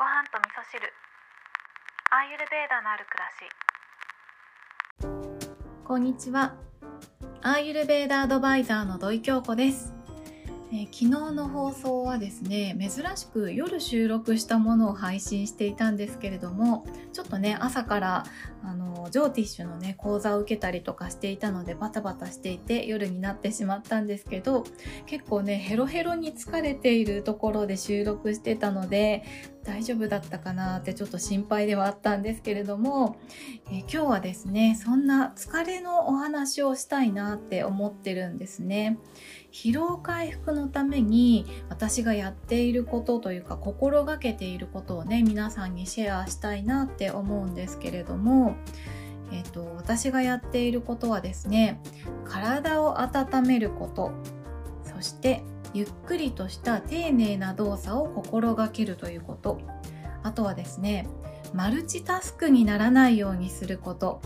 ご飯と味噌汁アーユルベーダのある暮らしこんにちは。アーユルベーダアドバイザーの土井京子です。えー昨日の放送はですね、珍しく夜収録したものを配信していたんですけれども、ちょっとね、朝からあのジョーティッシュのね、講座を受けたりとかしていたので、バタバタしていて夜になってしまったんですけど、結構ね、ヘロヘロに疲れているところで収録してたので、大丈夫だったかなってちょっと心配ではあったんですけれども、えー今日はですねそんな疲れのお話をしたいなって思ってるんですね。疲労回復のために私がやっていることというか心がけていることをね皆さんにシェアしたいなって思うんですけれどもえっ、と私がやっていることはですね体を温めること。そしてゆっくりとした丁寧な動作を心がけるということ。あとはですねマルチタスクにならないようにすること。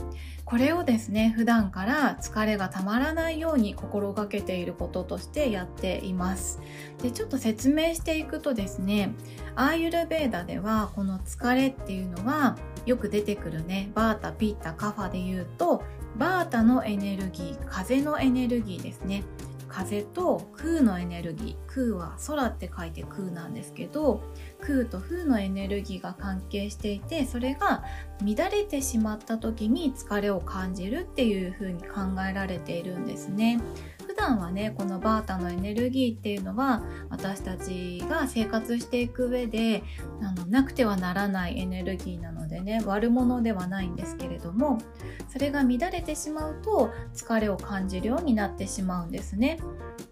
これをですね普段から疲れがたまらないように心がけていることとしてやっています。でちょっと説明していくとですねアーユルベーダではこの疲れっていうのはよく出てくるねバータピッタカファで言うとバータのエネルギー風のエネルギーですね。風と空のエネルギー空は空って書いて空なんですけど空と風のエネルギーが関係していてそれが乱れてしまった時に疲れを感じるっていう風に考えられているんですね。段はねこのバータのエネルギーっていうのは私たちが生活していく上であのなくてはならないエネルギーなのでね悪者ではないんですけれどもそれが乱れてしまうと疲れを感じるようになってしまうんですね。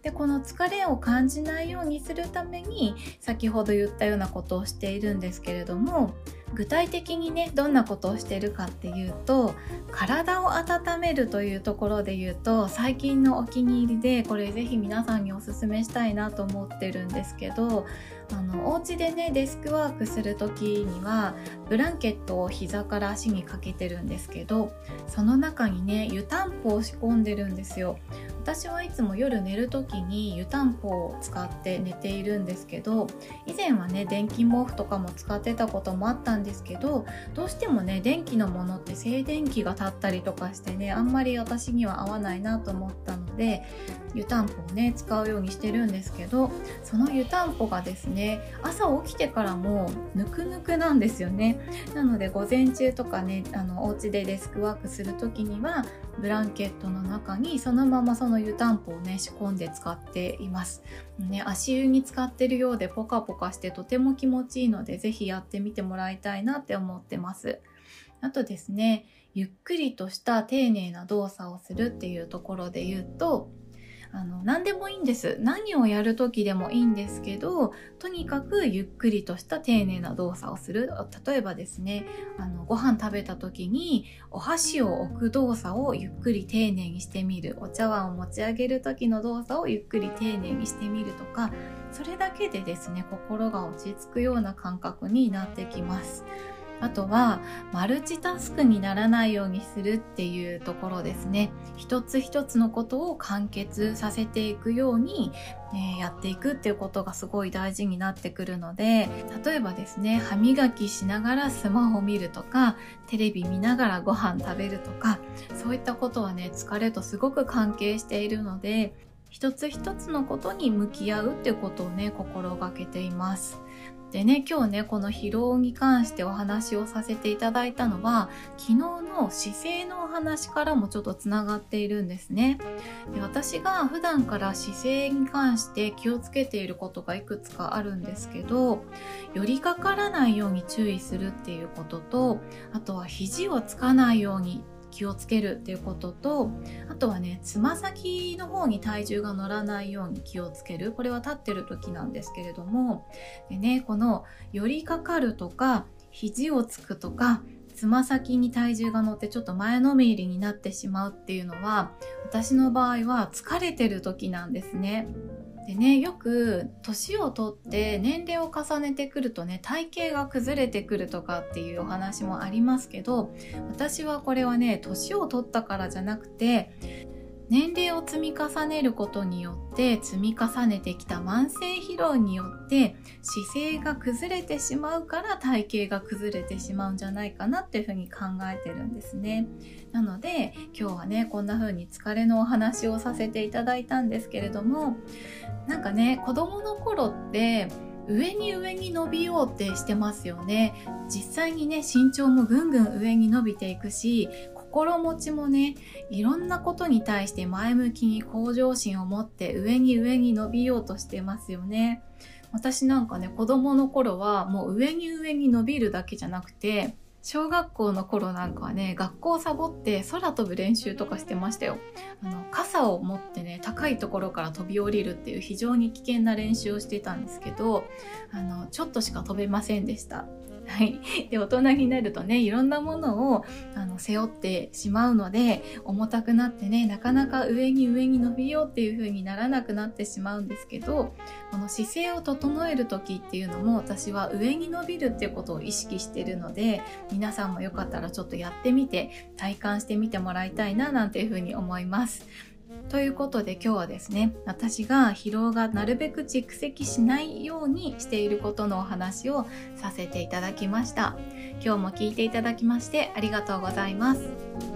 でこの疲れを感じないようにするために先ほど言ったようなことをしているんですけれども具体的にねどんなことをしてるかっていうと体を温めるというところで言うと最近のお気に入りでこれぜひ皆さんにおすすめしたいなと思ってるんですけどあのお家でねデスクワークする時にはブランケットを膝から足にかけてるんですけどその中にね湯たんぽを仕込んでるんですよ。私はいつも夜寝る時に湯たんぽを使って寝ているんですけど以前はね電気毛布とかも使ってたこともあったんですけどどうしてもね電気のものって静電気が立ったりとかしてねあんまり私には合わないなと思ったので湯たんぽをね使うようにしてるんですけどその湯たんぽがですね朝起きてからもぬくぬくなんですよね。なので午前中とかねあのお家でデスクワークする時にはブランケットの中にそのままその湯たんぽをね仕込んで使っています、ね、足湯に使ってるようでポカポカしてとても気持ちいいのでぜひやってみてもらいたいなって思ってます。あとですねゆっくりとした丁寧な動作をするっていうところで言うとあの何でもいいんです。何をやる時でもいいんですけどとにかくゆっくりとした丁寧な動作をする。例えばですねあのご飯食べた時にお箸を置く動作をゆっくり丁寧にしてみる。お茶碗を持ち上げる時の動作をゆっくり丁寧にしてみるとかそれだけでですね心が落ち着くような感覚になってきます。あとはマルチタスクにならないようにするっていうところですね一つ一つのことを完結させていくように、えーやっていくっていうことがすごい大事になってくるので例えばですね歯磨きしながらスマホ見るとかテレビ見ながらご飯食べるとかそういったことはね疲れとすごく関係しているので一つ一つのことに向き合うっていうことをね心がけています。でね今日ねこの疲労に関してお話をさせていただいたのは昨日の姿勢のお話からもちょっとつながっているんですね。で私が普段から姿勢に関して気をつけていることがいくつかあるんですけど寄りかからないように注意するっていうこととあとは肘をつかないように気をつけるっていうこととあとはねつま先の方に体重が乗らないように気をつけるこれは立ってる時なんですけれどもでねこの寄りかかるとか肘をつくとかつま先に体重が乗ってちょっと前のめりになってしまうっていうのは私の場合は疲れてる時なんですね。でねよく年をとって年齢を重ねてくるとね体型が崩れてくるとかっていうお話もありますけど私はこれはね年をとったからじゃなくて年齢を積み重ねることによって積み重ねてきた慢性疲労によって姿勢が崩れてしまうから体型が崩れてしまうんじゃないかなっていうふうに考えてるんですね。なので今日はねこんな風に疲れのお話をさせていただいたんですけれどもなんかね子供の頃って上に上に伸びようってしてますよね実際にね身長もぐんぐん上に伸びていくし心持ちもねいろんなことに対して前向きに向上心を持って上に上に伸びようとしてますよね。私なんかね子供の頃はもう上に上に伸びるだけじゃなくて小学校の頃なんかはね学校サボって空飛ぶ練習とかしてましたよ。あの傘を持ってね高いところから飛び降りるっていう非常に危険な練習をしてたんですけどあのちょっとしか飛べませんでした。はい、で大人になるとねいろんなものをあの背負ってしまうので重たくなってねなかなか上に上に伸びようっていう風にならなくなってしまうんですけどこの姿勢を整える時っていうのも私は上に伸びるっていうことを意識してるので皆さんもよかったらちょっとやってみて体感してみてもらいたいななんていう風に思います。ということで今日はですね私が疲労がなるべく蓄積しないようにしていることのお話をさせていただきました。今日も聞いていただきましてありがとうございます。